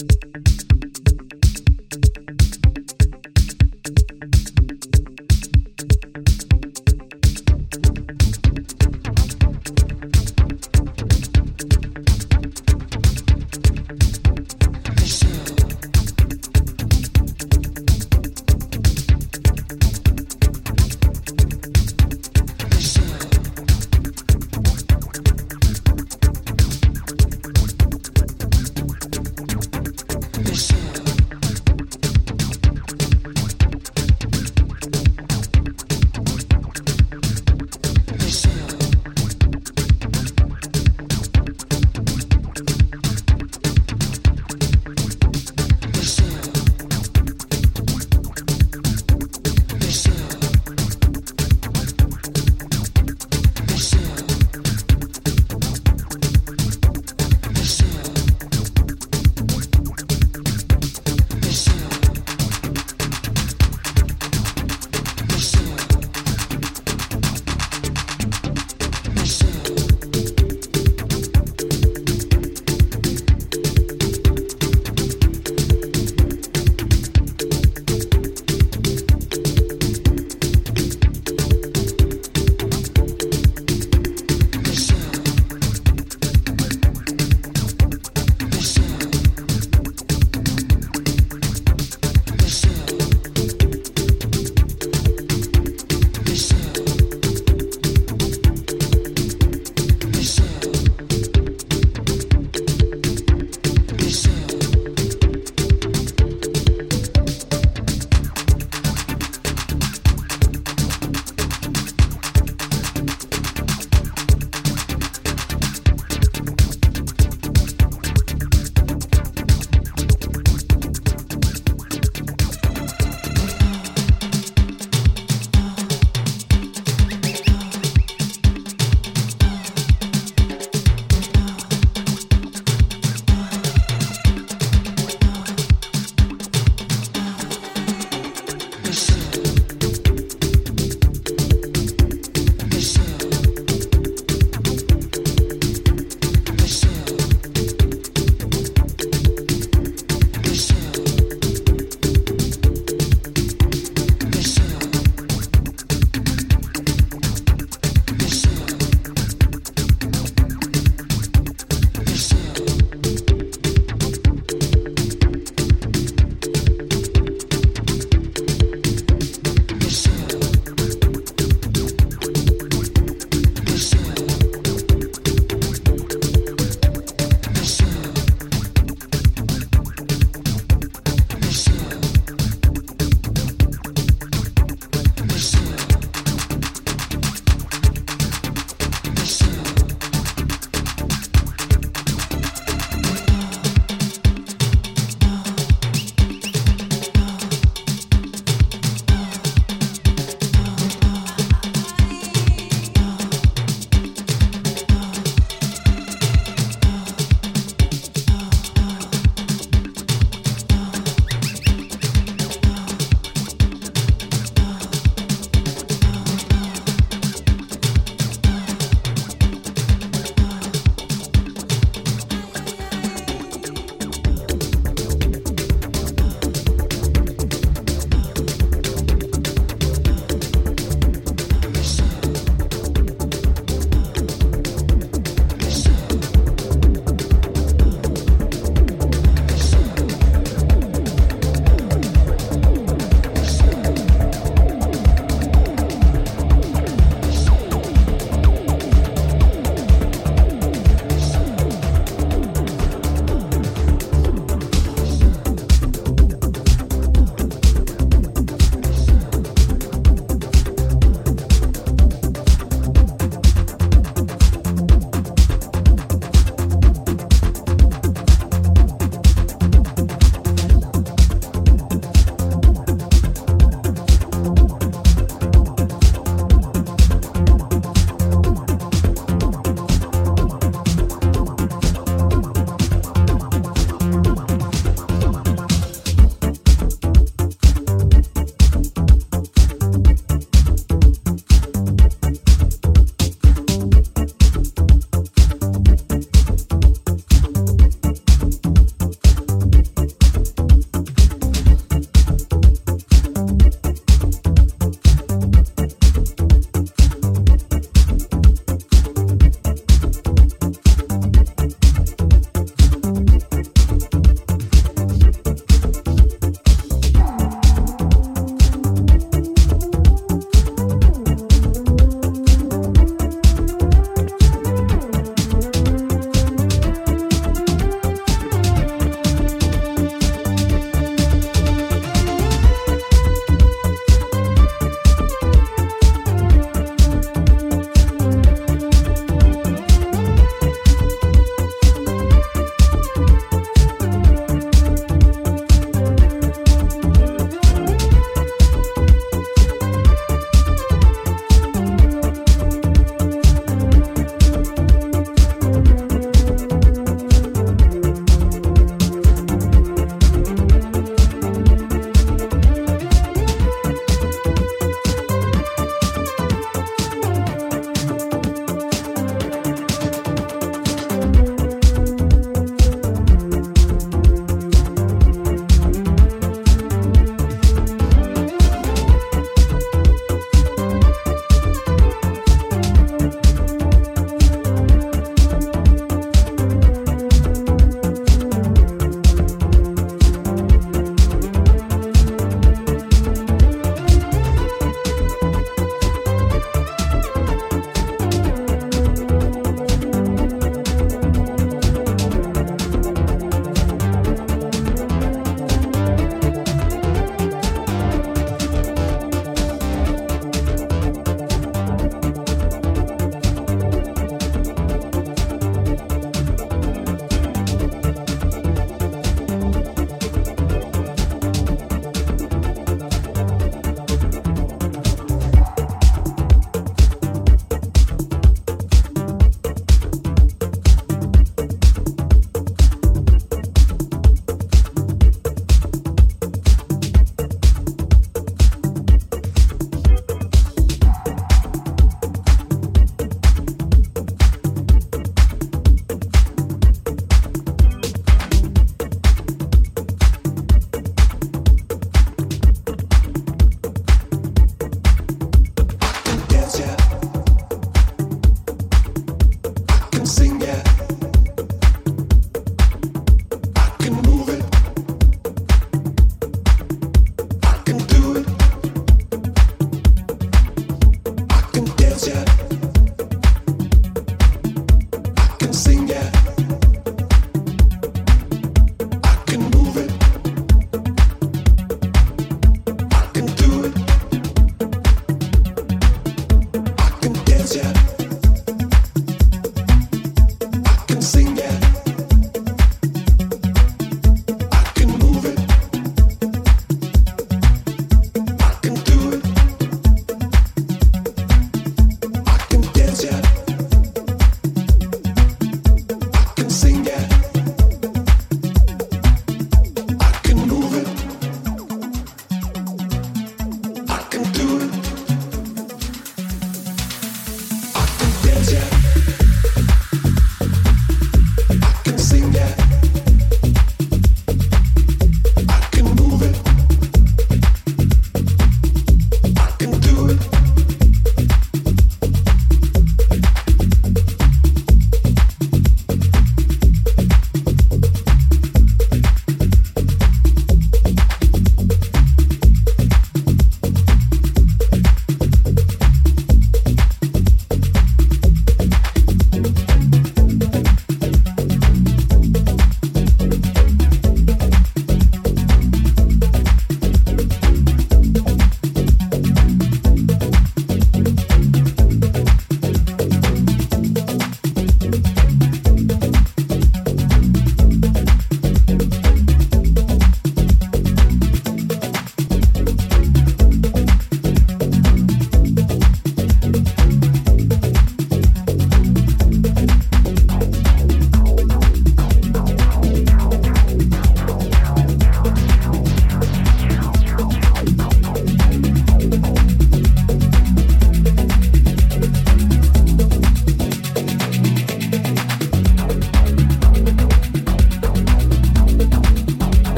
Yes.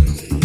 Music.